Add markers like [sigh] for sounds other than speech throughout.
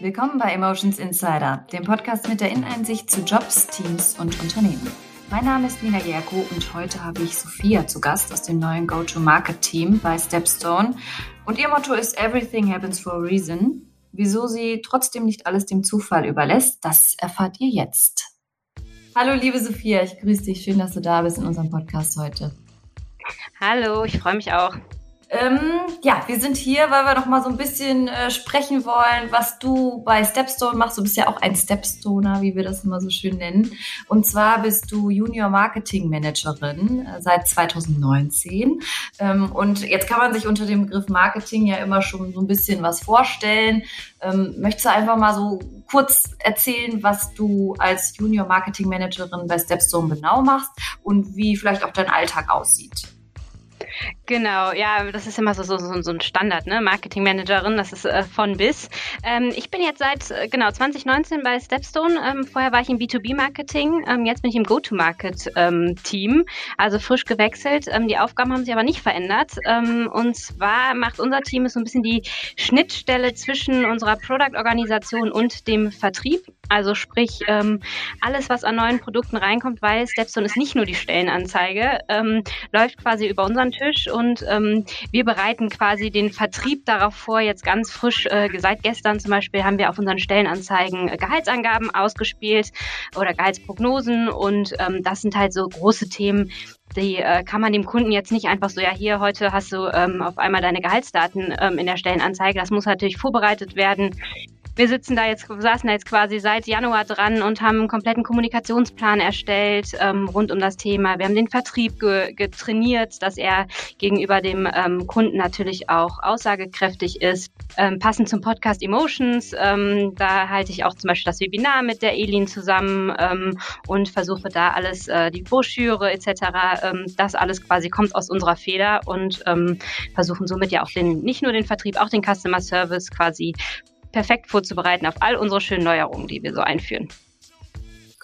Willkommen bei Emotions Insider, dem Podcast mit der Inneneinsicht zu Jobs, Teams und Unternehmen. Mein Name ist Nina Jerko und heute habe ich Sophia zu Gast aus dem neuen Go-to-Market-Team bei Stepstone. Und ihr Motto ist Everything happens for a reason. Wieso sie trotzdem nicht alles dem Zufall überlässt, das erfahrt ihr jetzt. Hallo liebe Sophia, ich grüße dich. Schön, dass du da bist in unserem Podcast heute. Hallo, ich freue mich auch. Ähm, ja, wir sind hier, weil wir noch mal so ein bisschen äh, sprechen wollen, was du bei Stepstone machst. Du bist ja auch ein Stepstoner, wie wir das immer so schön nennen. Und zwar bist du Junior Marketing Managerin äh, seit 2019. Ähm, und jetzt kann man sich unter dem Begriff Marketing ja immer schon so ein bisschen was vorstellen. Ähm, möchtest du einfach mal so kurz erzählen, was du als Junior Marketing Managerin bei Stepstone genau machst und wie vielleicht auch dein Alltag aussieht? Genau, ja, das ist immer so, so, so ein Standard, ne? Marketingmanagerin, das ist äh, von bis. Ähm, ich bin jetzt seit äh, genau 2019 bei Stepstone. Ähm, vorher war ich im B2B-Marketing, ähm, jetzt bin ich im Go-to-Market-Team, ähm, also frisch gewechselt. Ähm, die Aufgaben haben sich aber nicht verändert. Ähm, und zwar macht unser Team so ein bisschen die Schnittstelle zwischen unserer Product-Organisation und dem Vertrieb. Also sprich, alles, was an neuen Produkten reinkommt, weil Stepstone ist nicht nur die Stellenanzeige, läuft quasi über unseren Tisch und ähm, wir bereiten quasi den Vertrieb darauf vor, jetzt ganz frisch, äh, seit gestern zum Beispiel haben wir auf unseren Stellenanzeigen äh, Gehaltsangaben ausgespielt oder Gehaltsprognosen und ähm, das sind halt so große Themen, die äh, kann man dem Kunden jetzt nicht einfach so, ja, hier heute hast du ähm, auf einmal deine Gehaltsdaten ähm, in der Stellenanzeige. Das muss natürlich vorbereitet werden wir sitzen da jetzt, saßen da jetzt quasi seit Januar dran und haben einen kompletten Kommunikationsplan erstellt ähm, rund um das Thema. Wir haben den Vertrieb ge getrainiert, dass er gegenüber dem ähm, Kunden natürlich auch aussagekräftig ist. Ähm, passend zum Podcast Emotions, ähm, da halte ich auch zum Beispiel das Webinar mit der Elin zusammen ähm, und versuche da alles, äh, die Broschüre etc., ähm, das alles quasi kommt aus unserer Feder und ähm, versuchen somit ja auch den, nicht nur den Vertrieb, auch den Customer Service quasi perfekt vorzubereiten auf all unsere schönen Neuerungen, die wir so einführen.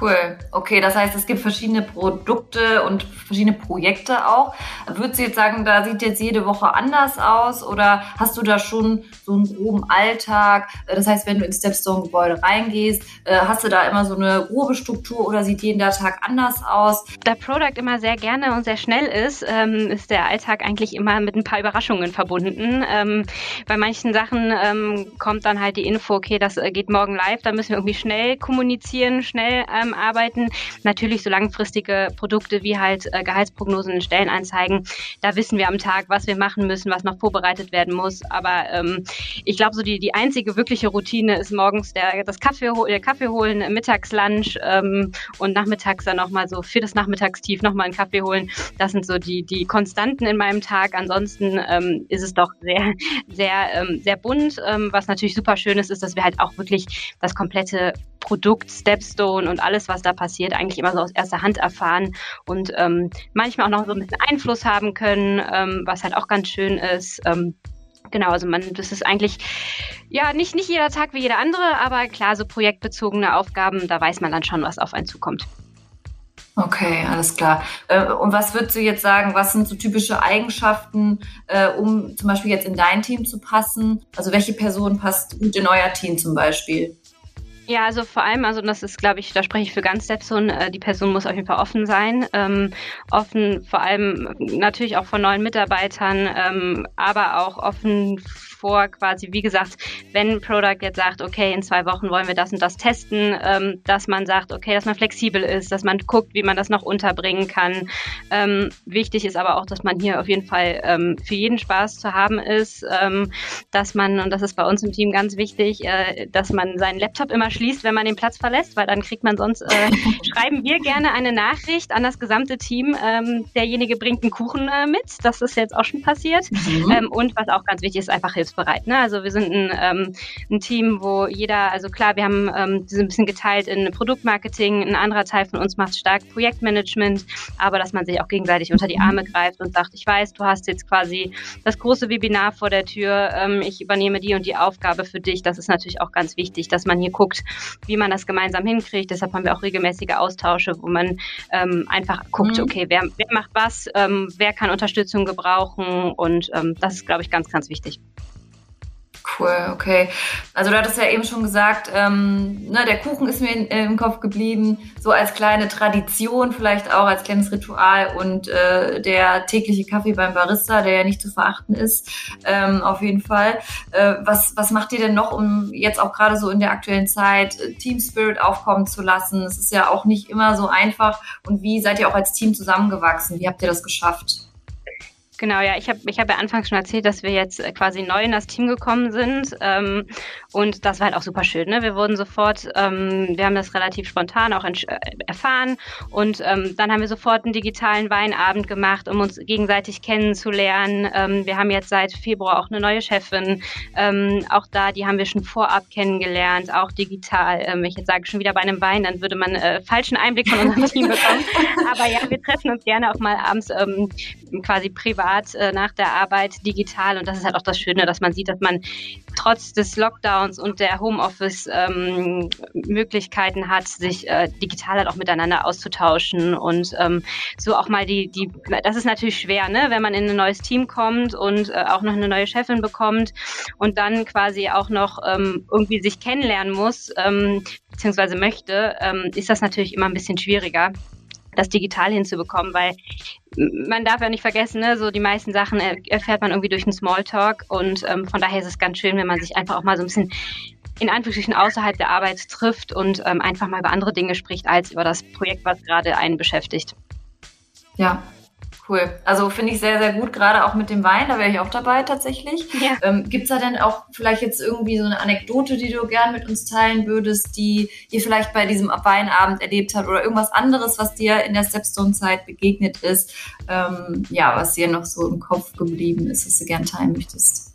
Cool. Okay, das heißt, es gibt verschiedene Produkte und verschiedene Projekte auch. Würdest du jetzt sagen, da sieht jetzt jede Woche anders aus oder hast du da schon so einen groben Alltag? Das heißt, wenn du ins Stepstone-Gebäude reingehst, äh, hast du da immer so eine grobe Struktur oder sieht jeden Tag anders aus? Da Product immer sehr gerne und sehr schnell ist, ähm, ist der Alltag eigentlich immer mit ein paar Überraschungen verbunden. Ähm, bei manchen Sachen ähm, kommt dann halt die Info, okay, das äh, geht morgen live, da müssen wir irgendwie schnell kommunizieren, schnell zusammenarbeiten. Natürlich so langfristige Produkte wie halt äh, Gehaltsprognosen und Stellenanzeigen. Da wissen wir am Tag, was wir machen müssen, was noch vorbereitet werden muss. Aber ähm, ich glaube, so die, die einzige wirkliche Routine ist morgens der, das Kaffee, der Kaffee holen, Mittagslunch ähm, und nachmittags dann nochmal so für das Nachmittagstief nochmal einen Kaffee holen. Das sind so die, die Konstanten in meinem Tag. Ansonsten ähm, ist es doch sehr, sehr, ähm, sehr bunt. Ähm, was natürlich super schön ist, ist, dass wir halt auch wirklich das komplette Produkt Stepstone und alles, was da passiert, eigentlich immer so aus erster Hand erfahren und ähm, manchmal auch noch so ein bisschen Einfluss haben können, ähm, was halt auch ganz schön ist. Ähm, genau, also man, das ist eigentlich ja nicht, nicht jeder Tag wie jeder andere, aber klar, so projektbezogene Aufgaben, da weiß man dann schon, was auf einen zukommt. Okay, alles klar. Äh, und was würdest du jetzt sagen, was sind so typische Eigenschaften, äh, um zum Beispiel jetzt in dein Team zu passen? Also welche Person passt gut in euer Team zum Beispiel? Ja, also vor allem, also das ist, glaube ich, da spreche ich für ganz Stepson, äh, die Person muss auf jeden Fall offen sein. Ähm, offen vor allem natürlich auch von neuen Mitarbeitern, ähm, aber auch offen vor, quasi, wie gesagt, wenn ein Product jetzt sagt, okay, in zwei Wochen wollen wir das und das testen, ähm, dass man sagt, okay, dass man flexibel ist, dass man guckt, wie man das noch unterbringen kann. Ähm, wichtig ist aber auch, dass man hier auf jeden Fall ähm, für jeden Spaß zu haben ist, ähm, dass man, und das ist bei uns im Team ganz wichtig, äh, dass man seinen Laptop immer schließt, wenn man den Platz verlässt, weil dann kriegt man sonst, äh, [laughs] schreiben wir gerne eine Nachricht an das gesamte Team, ähm, derjenige bringt einen Kuchen äh, mit, das ist jetzt auch schon passiert. Mhm. Ähm, und was auch ganz wichtig ist, einfach Hilfs hilfsbereit. Ne? Also wir sind ein, ähm, ein Team, wo jeder, also klar, wir haben ähm, sind ein bisschen geteilt in Produktmarketing, ein anderer Teil von uns macht stark Projektmanagement, aber dass man sich auch gegenseitig unter die Arme greift und sagt, ich weiß, du hast jetzt quasi das große Webinar vor der Tür, ähm, ich übernehme die und die Aufgabe für dich. Das ist natürlich auch ganz wichtig, dass man hier guckt, guckt, wie man das gemeinsam hinkriegt. Deshalb haben wir auch regelmäßige Austausche, wo man ähm, einfach guckt, mhm. okay, wer, wer macht was, ähm, wer kann Unterstützung gebrauchen und ähm, das ist, glaube ich, ganz, ganz wichtig. Cool, okay. Also du hattest ja eben schon gesagt, ähm, ne, der Kuchen ist mir in, äh, im Kopf geblieben, so als kleine Tradition, vielleicht auch als kleines Ritual und äh, der tägliche Kaffee beim Barista, der ja nicht zu verachten ist, ähm, auf jeden Fall. Äh, was, was macht ihr denn noch, um jetzt auch gerade so in der aktuellen Zeit äh, Team Spirit aufkommen zu lassen? Es ist ja auch nicht immer so einfach. Und wie seid ihr auch als Team zusammengewachsen? Wie habt ihr das geschafft? Genau, ja, ich habe ich hab ja anfangs schon erzählt, dass wir jetzt äh, quasi neu in das Team gekommen sind. Ähm, und das war halt auch super schön. Ne? Wir wurden sofort, ähm, wir haben das relativ spontan auch äh, erfahren. Und ähm, dann haben wir sofort einen digitalen Weinabend gemacht, um uns gegenseitig kennenzulernen. Ähm, wir haben jetzt seit Februar auch eine neue Chefin. Ähm, auch da, die haben wir schon vorab kennengelernt, auch digital. Ähm, ich jetzt sage schon wieder bei einem Wein, dann würde man äh, falschen Einblick von unserem [laughs] Team bekommen. Aber ja, wir treffen uns gerne auch mal abends ähm, quasi privat äh, nach der Arbeit digital. Und das ist halt auch das Schöne, dass man sieht, dass man trotz des Lockdowns und der Homeoffice-Möglichkeiten ähm, hat, sich äh, digital halt auch miteinander auszutauschen und ähm, so auch mal die, die, das ist natürlich schwer, ne, wenn man in ein neues Team kommt und äh, auch noch eine neue Chefin bekommt und dann quasi auch noch ähm, irgendwie sich kennenlernen muss, ähm, beziehungsweise möchte, ähm, ist das natürlich immer ein bisschen schwieriger das digital hinzubekommen, weil man darf ja nicht vergessen, ne, so die meisten Sachen erfährt man irgendwie durch einen Smalltalk und ähm, von daher ist es ganz schön, wenn man sich einfach auch mal so ein bisschen in Anführungsstrichen außerhalb der Arbeit trifft und ähm, einfach mal über andere Dinge spricht, als über das Projekt, was gerade einen beschäftigt. Ja, Cool. Also finde ich sehr, sehr gut, gerade auch mit dem Wein, da wäre ich auch dabei tatsächlich. Ja. Ähm, Gibt es da denn auch vielleicht jetzt irgendwie so eine Anekdote, die du gern mit uns teilen würdest, die ihr vielleicht bei diesem Weinabend erlebt habt oder irgendwas anderes, was dir in der Stepstone-Zeit begegnet ist, ähm, ja, was dir noch so im Kopf geblieben ist, was du gern teilen möchtest?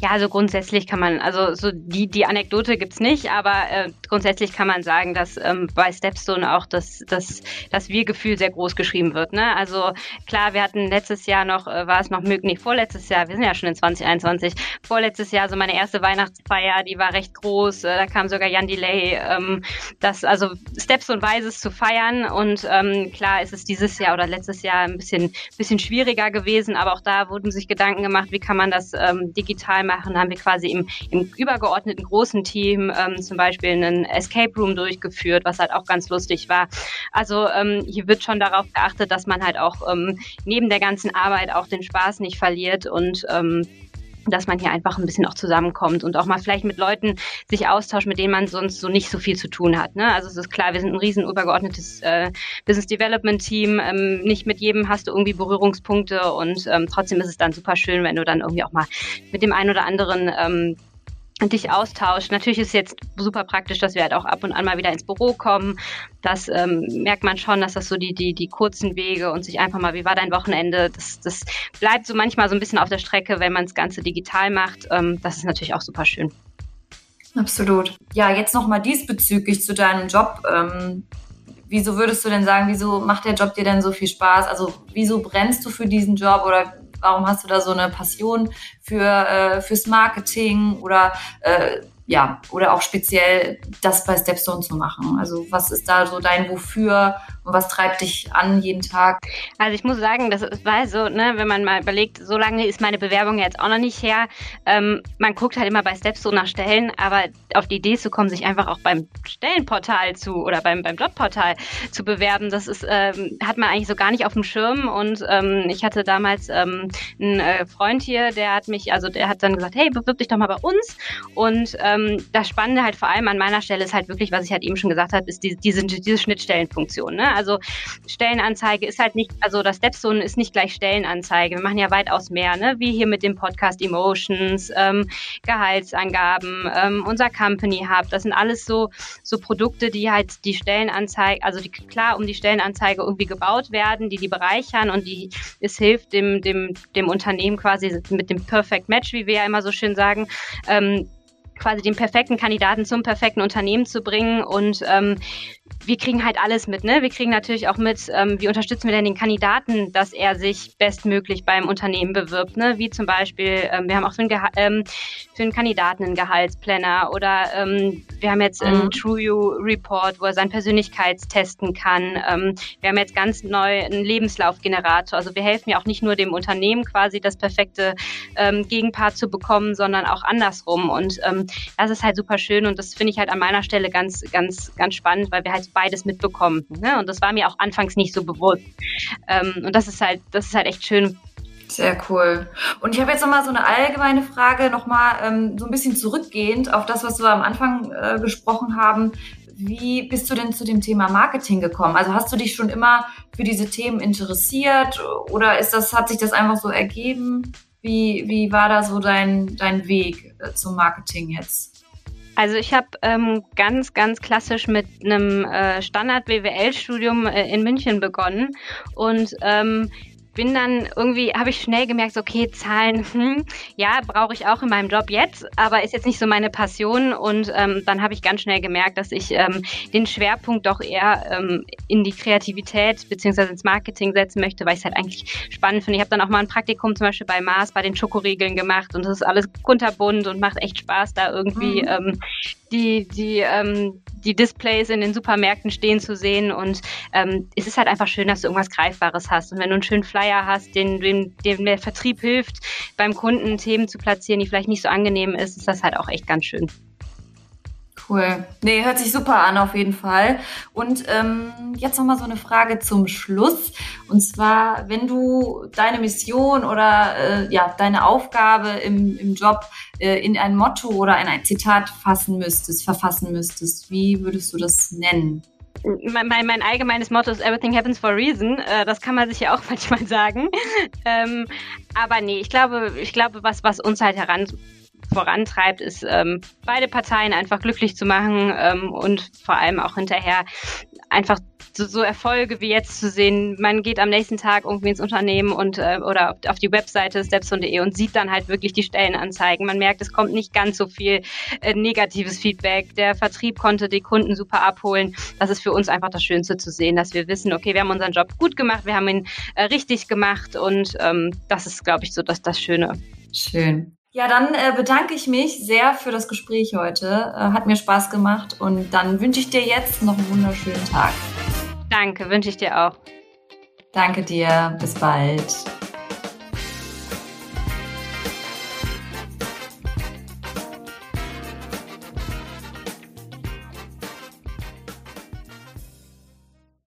Ja, also grundsätzlich kann man, also so die, die Anekdote gibt's nicht, aber äh, grundsätzlich kann man sagen, dass ähm, bei Stepstone auch das, das, das Wir-Gefühl sehr groß geschrieben wird. Ne? Also klar, wir hatten letztes Jahr noch, äh, war es noch möglich, nee, vorletztes Jahr, wir sind ja schon in 2021, vorletztes Jahr, so meine erste Weihnachtsfeier, die war recht groß, äh, da kam sogar Jan Delay, ähm, das, also Stepstone weiß es zu feiern und ähm, klar ist es dieses Jahr oder letztes Jahr ein bisschen, bisschen schwieriger gewesen, aber auch da wurden sich Gedanken gemacht, wie kann man das ähm, digital digital machen, haben wir quasi im, im übergeordneten großen Team ähm, zum Beispiel einen Escape Room durchgeführt, was halt auch ganz lustig war. Also ähm, hier wird schon darauf geachtet, dass man halt auch ähm, neben der ganzen Arbeit auch den Spaß nicht verliert und ähm, dass man hier einfach ein bisschen auch zusammenkommt und auch mal vielleicht mit Leuten sich austauscht, mit denen man sonst so nicht so viel zu tun hat. Ne? Also es ist klar, wir sind ein riesen übergeordnetes äh, Business Development Team. Ähm, nicht mit jedem hast du irgendwie Berührungspunkte und ähm, trotzdem ist es dann super schön, wenn du dann irgendwie auch mal mit dem einen oder anderen ähm, dich austauscht. Natürlich ist es jetzt super praktisch, dass wir halt auch ab und an mal wieder ins Büro kommen. Das ähm, merkt man schon, dass das so die, die, die kurzen Wege und sich einfach mal, wie war dein Wochenende, das, das bleibt so manchmal so ein bisschen auf der Strecke, wenn man das Ganze digital macht. Ähm, das ist natürlich auch super schön. Absolut. Ja, jetzt nochmal diesbezüglich zu deinem Job. Ähm, wieso würdest du denn sagen, wieso macht der Job dir denn so viel Spaß? Also wieso brennst du für diesen Job oder Warum hast du da so eine Passion für äh, fürs Marketing oder äh, ja, oder auch speziell das bei Stepstone zu machen? Also was ist da so dein Wofür und was treibt dich an jeden Tag? Also ich muss sagen, das war so, ne, wenn man mal überlegt, so lange ist meine Bewerbung jetzt auch noch nicht her. Ähm, man guckt halt immer bei Stepstone nach Stellen, aber auf die Idee zu kommen, sich einfach auch beim Stellenportal zu oder beim, beim Jobportal zu bewerben, das ist, ähm, hat man eigentlich so gar nicht auf dem Schirm. Und ähm, ich hatte damals ähm, einen äh, Freund hier, der hat mich, also der hat dann gesagt, hey, bewirb dich doch mal bei uns. Und äh, ähm, das Spannende halt vor allem an meiner Stelle ist halt wirklich, was ich halt eben schon gesagt habe, ist die, diese, diese Schnittstellenfunktion. Ne? Also Stellenanzeige ist halt nicht, also das Stepstone ist nicht gleich Stellenanzeige. Wir machen ja weitaus mehr, ne? wie hier mit dem Podcast Emotions, ähm, Gehaltsangaben, ähm, unser Company Hub. Das sind alles so, so Produkte, die halt die Stellenanzeige, also die klar um die Stellenanzeige irgendwie gebaut werden, die die bereichern und die es hilft dem, dem, dem Unternehmen quasi mit dem Perfect Match, wie wir ja immer so schön sagen, ähm, quasi den perfekten Kandidaten zum perfekten Unternehmen zu bringen und ähm, wir kriegen halt alles mit, ne? Wir kriegen natürlich auch mit, ähm, wie unterstützen wir denn den Kandidaten, dass er sich bestmöglich beim Unternehmen bewirbt, ne? Wie zum Beispiel, ähm, wir haben auch für einen, ähm, für einen Kandidaten einen Gehaltsplanner oder ähm, wir haben jetzt einen mhm. True You Report, wo er seinen Persönlichkeitstesten kann. Ähm, wir haben jetzt ganz neu einen Lebenslaufgenerator. Also wir helfen ja auch nicht nur dem Unternehmen quasi das perfekte ähm, Gegenpart zu bekommen, sondern auch andersrum. Und ähm, das ist halt super schön und das finde ich halt an meiner Stelle ganz, ganz, ganz spannend, weil wir halt beides mitbekommen. Ne? Und das war mir auch anfangs nicht so bewusst. Ähm, und das ist halt, das ist halt echt schön. Sehr cool. Und ich habe jetzt nochmal so eine allgemeine Frage, nochmal ähm, so ein bisschen zurückgehend auf das, was wir am Anfang äh, gesprochen haben. Wie bist du denn zu dem Thema Marketing gekommen? Also hast du dich schon immer für diese Themen interessiert oder ist das, hat sich das einfach so ergeben? Wie, wie war da so dein, dein Weg äh, zum Marketing jetzt? Also ich habe ähm, ganz, ganz klassisch mit einem äh, Standard-BWL-Studium äh, in München begonnen und ähm, bin dann irgendwie, habe ich schnell gemerkt, okay, Zahlen, hm, ja, brauche ich auch in meinem Job jetzt, aber ist jetzt nicht so meine Passion. Und ähm, dann habe ich ganz schnell gemerkt, dass ich ähm, den Schwerpunkt doch eher ähm, in die Kreativität beziehungsweise ins Marketing setzen möchte, weil ich es halt eigentlich spannend finde. Ich habe dann auch mal ein Praktikum zum Beispiel bei Mars bei den Schokoriegeln gemacht und das ist alles kunterbunt und macht echt Spaß, da irgendwie mhm. ähm, die, die, ähm, die Displays in den Supermärkten stehen zu sehen. Und ähm, es ist halt einfach schön, dass du irgendwas Greifbares hast. Und wenn du einen schönen Flyer hast, den, den, dem der Vertrieb hilft, beim Kunden Themen zu platzieren, die vielleicht nicht so angenehm ist, ist das halt auch echt ganz schön. Cool. Nee, hört sich super an auf jeden Fall. Und ähm, jetzt nochmal so eine Frage zum Schluss. Und zwar, wenn du deine Mission oder äh, ja, deine Aufgabe im, im Job äh, in ein Motto oder in ein Zitat fassen müsstest, verfassen müsstest, wie würdest du das nennen? Mein, mein, mein, allgemeines Motto ist Everything happens for a reason. Äh, das kann man sich ja auch [laughs] manchmal sagen. Ähm, aber nee, ich glaube, ich glaube, was, was uns halt heran vorantreibt, ist ähm, beide Parteien einfach glücklich zu machen ähm, und vor allem auch hinterher einfach so, so Erfolge wie jetzt zu sehen. Man geht am nächsten Tag irgendwie ins Unternehmen und äh, oder auf die Webseite stepson.de und sieht dann halt wirklich die Stellenanzeigen. Man merkt, es kommt nicht ganz so viel äh, negatives Feedback. Der Vertrieb konnte die Kunden super abholen. Das ist für uns einfach das Schönste zu sehen, dass wir wissen, okay, wir haben unseren Job gut gemacht, wir haben ihn äh, richtig gemacht und ähm, das ist, glaube ich, so das, das Schöne. Schön. Ja, dann äh, bedanke ich mich sehr für das Gespräch heute. Äh, hat mir Spaß gemacht und dann wünsche ich dir jetzt noch einen wunderschönen Tag. Danke, wünsche ich dir auch. Danke dir. Bis bald.